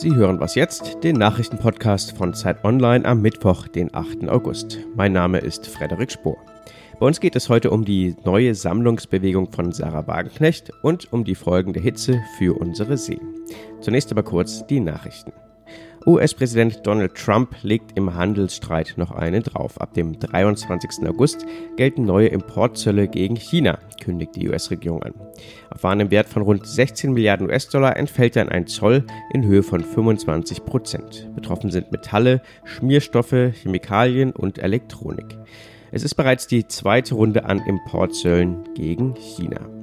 Sie hören was jetzt, den Nachrichtenpodcast von Zeit Online am Mittwoch, den 8. August. Mein Name ist Frederik Spohr. Bei uns geht es heute um die neue Sammlungsbewegung von Sarah Wagenknecht und um die Folgen der Hitze für unsere Seen. Zunächst aber kurz die Nachrichten. US-Präsident Donald Trump legt im Handelsstreit noch einen drauf. Ab dem 23. August gelten neue Importzölle gegen China, kündigt die US-Regierung an. Auf einem Wert von rund 16 Milliarden US-Dollar entfällt dann ein Zoll in Höhe von 25 Prozent. Betroffen sind Metalle, Schmierstoffe, Chemikalien und Elektronik. Es ist bereits die zweite Runde an Importzöllen gegen China.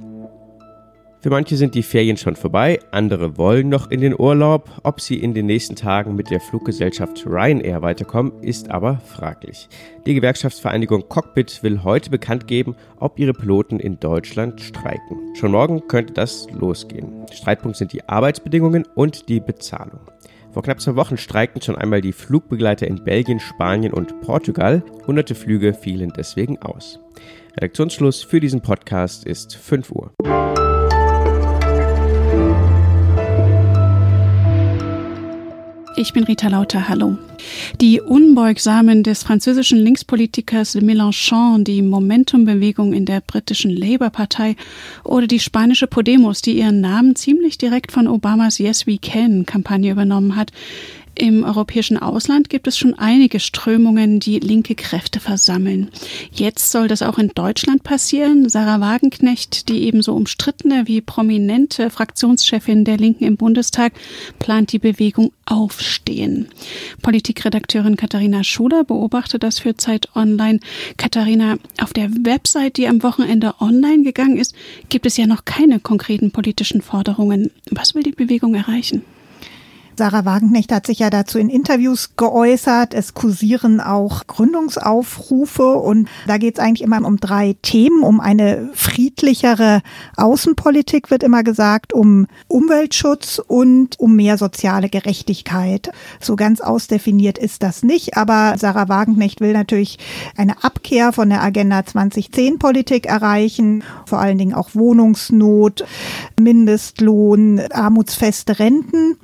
Für manche sind die Ferien schon vorbei, andere wollen noch in den Urlaub. Ob sie in den nächsten Tagen mit der Fluggesellschaft Ryanair weiterkommen, ist aber fraglich. Die Gewerkschaftsvereinigung Cockpit will heute bekannt geben, ob ihre Piloten in Deutschland streiken. Schon morgen könnte das losgehen. Streitpunkt sind die Arbeitsbedingungen und die Bezahlung. Vor knapp zwei Wochen streikten schon einmal die Flugbegleiter in Belgien, Spanien und Portugal. Hunderte Flüge fielen deswegen aus. Redaktionsschluss für diesen Podcast ist 5 Uhr. Ich bin Rita Lauter, hallo. Die Unbeugsamen des französischen Linkspolitikers Mélenchon, die Momentum-Bewegung in der britischen Labour-Partei oder die spanische Podemos, die ihren Namen ziemlich direkt von Obamas Yes We Can-Kampagne übernommen hat, im europäischen Ausland gibt es schon einige Strömungen, die linke Kräfte versammeln. Jetzt soll das auch in Deutschland passieren. Sarah Wagenknecht, die ebenso umstrittene wie prominente Fraktionschefin der Linken im Bundestag, plant die Bewegung Aufstehen. Politikredakteurin Katharina Schuler beobachtet das für Zeit Online. Katharina, auf der Website, die am Wochenende online gegangen ist, gibt es ja noch keine konkreten politischen Forderungen. Was will die Bewegung erreichen? Sarah Wagenknecht hat sich ja dazu in Interviews geäußert. Es kursieren auch Gründungsaufrufe und da geht es eigentlich immer um drei Themen. Um eine friedlichere Außenpolitik wird immer gesagt, um Umweltschutz und um mehr soziale Gerechtigkeit. So ganz ausdefiniert ist das nicht, aber Sarah Wagenknecht will natürlich eine Abkehr von der Agenda 2010 Politik erreichen, vor allen Dingen auch Wohnungsnot, Mindestlohn, armutsfeste Renten.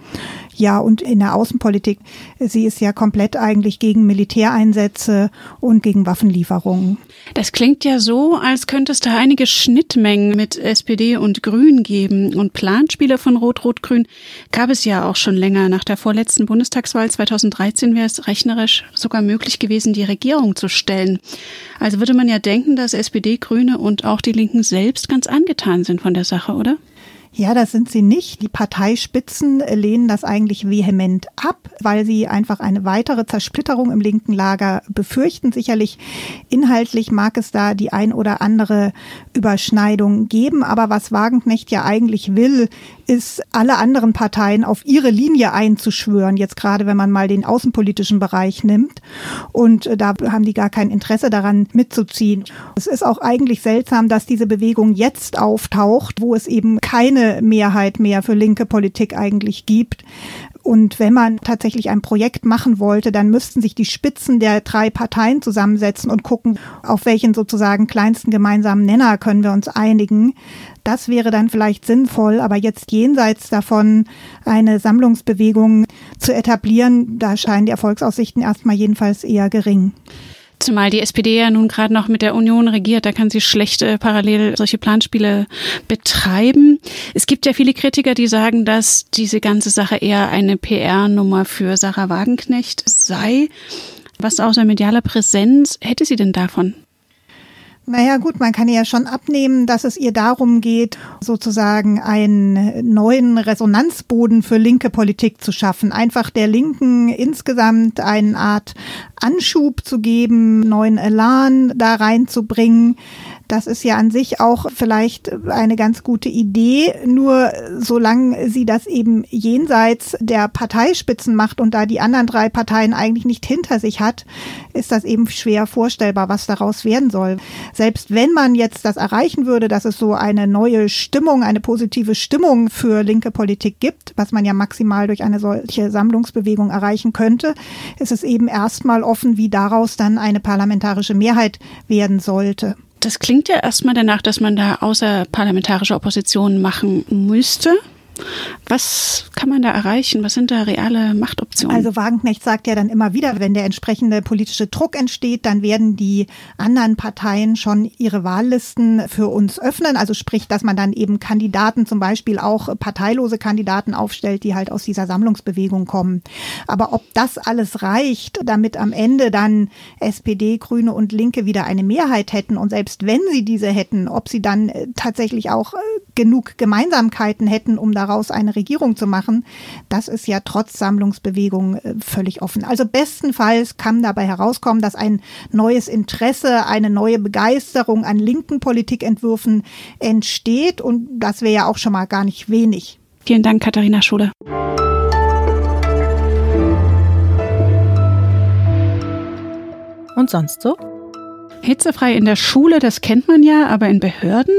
Ja, und in der Außenpolitik, sie ist ja komplett eigentlich gegen Militäreinsätze und gegen Waffenlieferungen. Das klingt ja so, als könnte es da einige Schnittmengen mit SPD und Grün geben. Und Planspiele von Rot-Rot-Grün gab es ja auch schon länger. Nach der vorletzten Bundestagswahl 2013 wäre es rechnerisch sogar möglich gewesen, die Regierung zu stellen. Also würde man ja denken, dass SPD, Grüne und auch die Linken selbst ganz angetan sind von der Sache, oder? Ja, das sind sie nicht. Die Parteispitzen lehnen das eigentlich vehement ab, weil sie einfach eine weitere Zersplitterung im linken Lager befürchten. Sicherlich inhaltlich mag es da die ein oder andere Überschneidung geben, aber was Wagenknecht ja eigentlich will, ist alle anderen Parteien auf ihre Linie einzuschwören, jetzt gerade wenn man mal den außenpolitischen Bereich nimmt. Und äh, da haben die gar kein Interesse daran mitzuziehen. Es ist auch eigentlich seltsam, dass diese Bewegung jetzt auftaucht, wo es eben keine Mehrheit mehr für linke Politik eigentlich gibt. Und wenn man tatsächlich ein Projekt machen wollte, dann müssten sich die Spitzen der drei Parteien zusammensetzen und gucken, auf welchen sozusagen kleinsten gemeinsamen Nenner können wir uns einigen. Das wäre dann vielleicht sinnvoll, aber jetzt jenseits davon eine Sammlungsbewegung zu etablieren, da scheinen die Erfolgsaussichten erstmal jedenfalls eher gering. Zumal die SPD ja nun gerade noch mit der Union regiert, da kann sie schlecht äh, parallel solche Planspiele betreiben. Es gibt ja viele Kritiker, die sagen, dass diese ganze Sache eher eine PR-Nummer für Sarah Wagenknecht sei. Was außer medialer Präsenz hätte sie denn davon? Naja gut, man kann ja schon abnehmen, dass es ihr darum geht, sozusagen einen neuen Resonanzboden für linke Politik zu schaffen. Einfach der Linken insgesamt eine Art Anschub zu geben, neuen Elan da reinzubringen. Das ist ja an sich auch vielleicht eine ganz gute Idee. Nur solange sie das eben jenseits der Parteispitzen macht und da die anderen drei Parteien eigentlich nicht hinter sich hat, ist das eben schwer vorstellbar, was daraus werden soll. Selbst wenn man jetzt das erreichen würde, dass es so eine neue Stimmung, eine positive Stimmung für linke Politik gibt, was man ja maximal durch eine solche Sammlungsbewegung erreichen könnte, ist es eben erstmal offen, wie daraus dann eine parlamentarische Mehrheit werden sollte. Das klingt ja erstmal danach, dass man da außerparlamentarische Opposition machen müsste. Was kann man da erreichen? Was sind da reale Machtoptionen? Also Wagenknecht sagt ja dann immer wieder, wenn der entsprechende politische Druck entsteht, dann werden die anderen Parteien schon ihre Wahllisten für uns öffnen. Also sprich, dass man dann eben Kandidaten, zum Beispiel auch parteilose Kandidaten aufstellt, die halt aus dieser Sammlungsbewegung kommen. Aber ob das alles reicht, damit am Ende dann SPD, Grüne und Linke wieder eine Mehrheit hätten und selbst wenn sie diese hätten, ob sie dann äh, tatsächlich auch äh, genug Gemeinsamkeiten hätten, um daraus eine Regierung zu machen, das ist ja trotz Sammlungsbewegung äh, völlig offen. Also bestenfalls kann dabei herauskommen, dass ein neues Interesse, eine neue Begeisterung an linken Politikentwürfen entsteht und das wäre ja auch schon mal gar nicht wenig. Vielen Dank, Katharina Schule. Und sonst so? Hitzefrei in der Schule, das kennt man ja, aber in Behörden?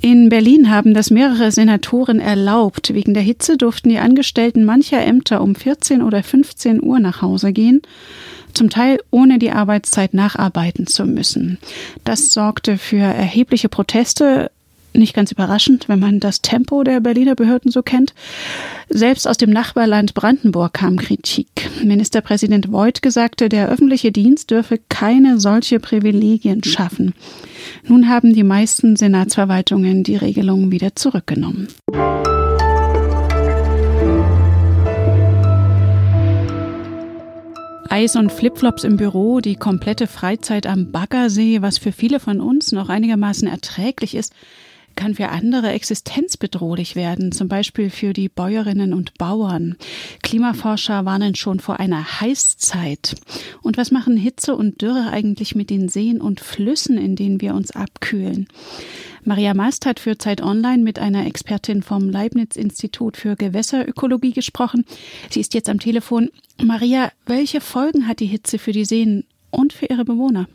In Berlin haben das mehrere Senatoren erlaubt. Wegen der Hitze durften die Angestellten mancher Ämter um 14 oder 15 Uhr nach Hause gehen zum Teil ohne die Arbeitszeit nacharbeiten zu müssen. Das sorgte für erhebliche Proteste nicht ganz überraschend, wenn man das Tempo der Berliner Behörden so kennt. Selbst aus dem Nachbarland Brandenburg kam Kritik. Ministerpräsident Voigt sagte, der öffentliche Dienst dürfe keine solche Privilegien schaffen. Nun haben die meisten Senatsverwaltungen die Regelung wieder zurückgenommen. Eis und Flipflops im Büro, die komplette Freizeit am Baggersee, was für viele von uns noch einigermaßen erträglich ist, kann für andere existenzbedrohlich werden, zum Beispiel für die Bäuerinnen und Bauern. Klimaforscher warnen schon vor einer Heißzeit. Und was machen Hitze und Dürre eigentlich mit den Seen und Flüssen, in denen wir uns abkühlen? Maria Mast hat für Zeit Online mit einer Expertin vom Leibniz-Institut für Gewässerökologie gesprochen. Sie ist jetzt am Telefon. Maria, welche Folgen hat die Hitze für die Seen und für ihre Bewohner?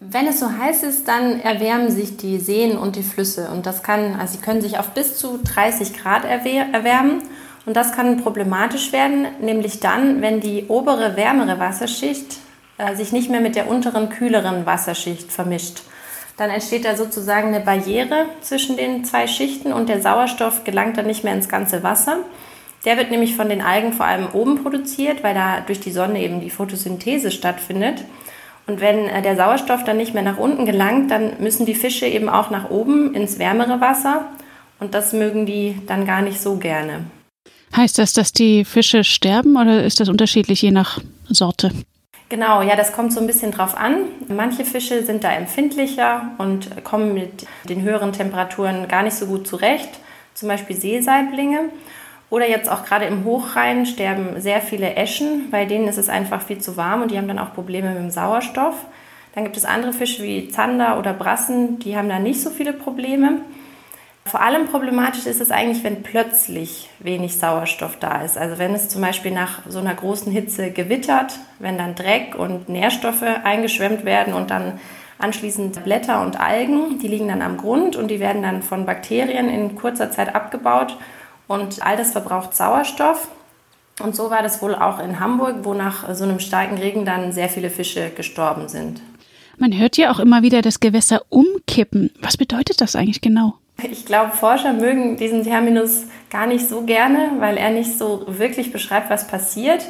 Wenn es so heiß ist, dann erwärmen sich die Seen und die Flüsse. Und das kann, also sie können sich auf bis zu 30 Grad erwärmen. Und das kann problematisch werden, nämlich dann, wenn die obere, wärmere Wasserschicht äh, sich nicht mehr mit der unteren, kühleren Wasserschicht vermischt. Dann entsteht da sozusagen eine Barriere zwischen den zwei Schichten und der Sauerstoff gelangt dann nicht mehr ins ganze Wasser. Der wird nämlich von den Algen vor allem oben produziert, weil da durch die Sonne eben die Photosynthese stattfindet. Und wenn äh, der Sauerstoff dann nicht mehr nach unten gelangt, dann müssen die Fische eben auch nach oben ins wärmere Wasser. Und das mögen die dann gar nicht so gerne. Heißt das, dass die Fische sterben oder ist das unterschiedlich je nach Sorte? Genau, ja, das kommt so ein bisschen drauf an. Manche Fische sind da empfindlicher und kommen mit den höheren Temperaturen gar nicht so gut zurecht. Zum Beispiel Seesaiblinge. Oder jetzt auch gerade im Hochrhein sterben sehr viele Eschen, bei denen ist es einfach viel zu warm und die haben dann auch Probleme mit dem Sauerstoff. Dann gibt es andere Fische wie Zander oder Brassen, die haben da nicht so viele Probleme. Vor allem problematisch ist es eigentlich, wenn plötzlich wenig Sauerstoff da ist. Also wenn es zum Beispiel nach so einer großen Hitze gewittert, wenn dann Dreck und Nährstoffe eingeschwemmt werden und dann anschließend Blätter und Algen, die liegen dann am Grund und die werden dann von Bakterien in kurzer Zeit abgebaut und all das verbraucht Sauerstoff. Und so war das wohl auch in Hamburg, wo nach so einem starken Regen dann sehr viele Fische gestorben sind. Man hört ja auch immer wieder das Gewässer umkippen. Was bedeutet das eigentlich genau? Ich glaube, Forscher mögen diesen Terminus gar nicht so gerne, weil er nicht so wirklich beschreibt, was passiert.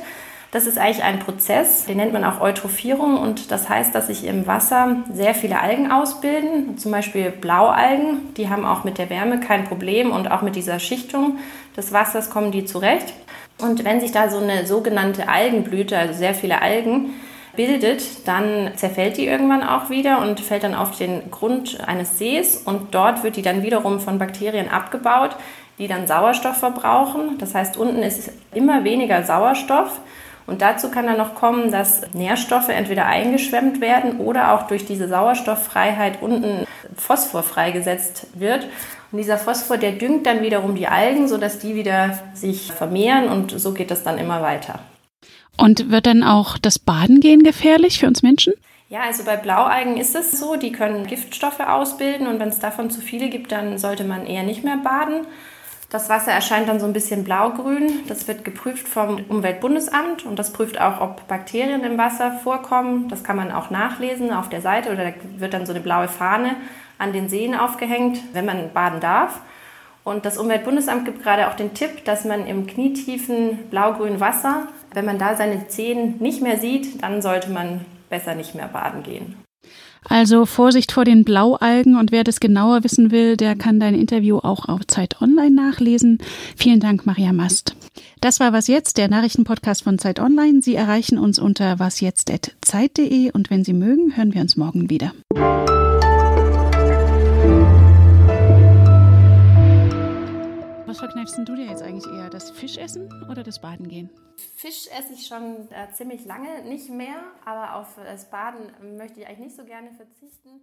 Das ist eigentlich ein Prozess, den nennt man auch Eutrophierung und das heißt, dass sich im Wasser sehr viele Algen ausbilden, zum Beispiel Blaualgen, die haben auch mit der Wärme kein Problem und auch mit dieser Schichtung des Wassers kommen die zurecht. Und wenn sich da so eine sogenannte Algenblüte, also sehr viele Algen, bildet, dann zerfällt die irgendwann auch wieder und fällt dann auf den Grund eines Sees und dort wird die dann wiederum von Bakterien abgebaut, die dann Sauerstoff verbrauchen. Das heißt, unten ist immer weniger Sauerstoff und dazu kann dann noch kommen, dass Nährstoffe entweder eingeschwemmt werden oder auch durch diese Sauerstofffreiheit unten Phosphor freigesetzt wird. Und dieser Phosphor, der düngt dann wiederum die Algen, sodass die wieder sich vermehren und so geht das dann immer weiter. Und wird dann auch das Baden gehen gefährlich für uns Menschen? Ja, also bei Blaualgen ist es so, die können Giftstoffe ausbilden und wenn es davon zu viele gibt, dann sollte man eher nicht mehr baden. Das Wasser erscheint dann so ein bisschen blaugrün. Das wird geprüft vom Umweltbundesamt und das prüft auch, ob Bakterien im Wasser vorkommen. Das kann man auch nachlesen auf der Seite oder da wird dann so eine blaue Fahne an den Seen aufgehängt, wenn man baden darf. Und das Umweltbundesamt gibt gerade auch den Tipp, dass man im knietiefen blau-grünen Wasser, wenn man da seine Zehen nicht mehr sieht, dann sollte man besser nicht mehr baden gehen. Also Vorsicht vor den Blaualgen und wer das genauer wissen will, der kann dein Interview auch auf Zeit Online nachlesen. Vielen Dank, Maria Mast. Das war Was Jetzt, der Nachrichtenpodcast von Zeit Online. Sie erreichen uns unter wasjetzt.zeit.de und wenn Sie mögen, hören wir uns morgen wieder. Was verkneifst du dir jetzt eigentlich eher? Das Fischessen oder das Baden gehen? Fisch esse ich schon äh, ziemlich lange, nicht mehr, aber auf das Baden möchte ich eigentlich nicht so gerne verzichten.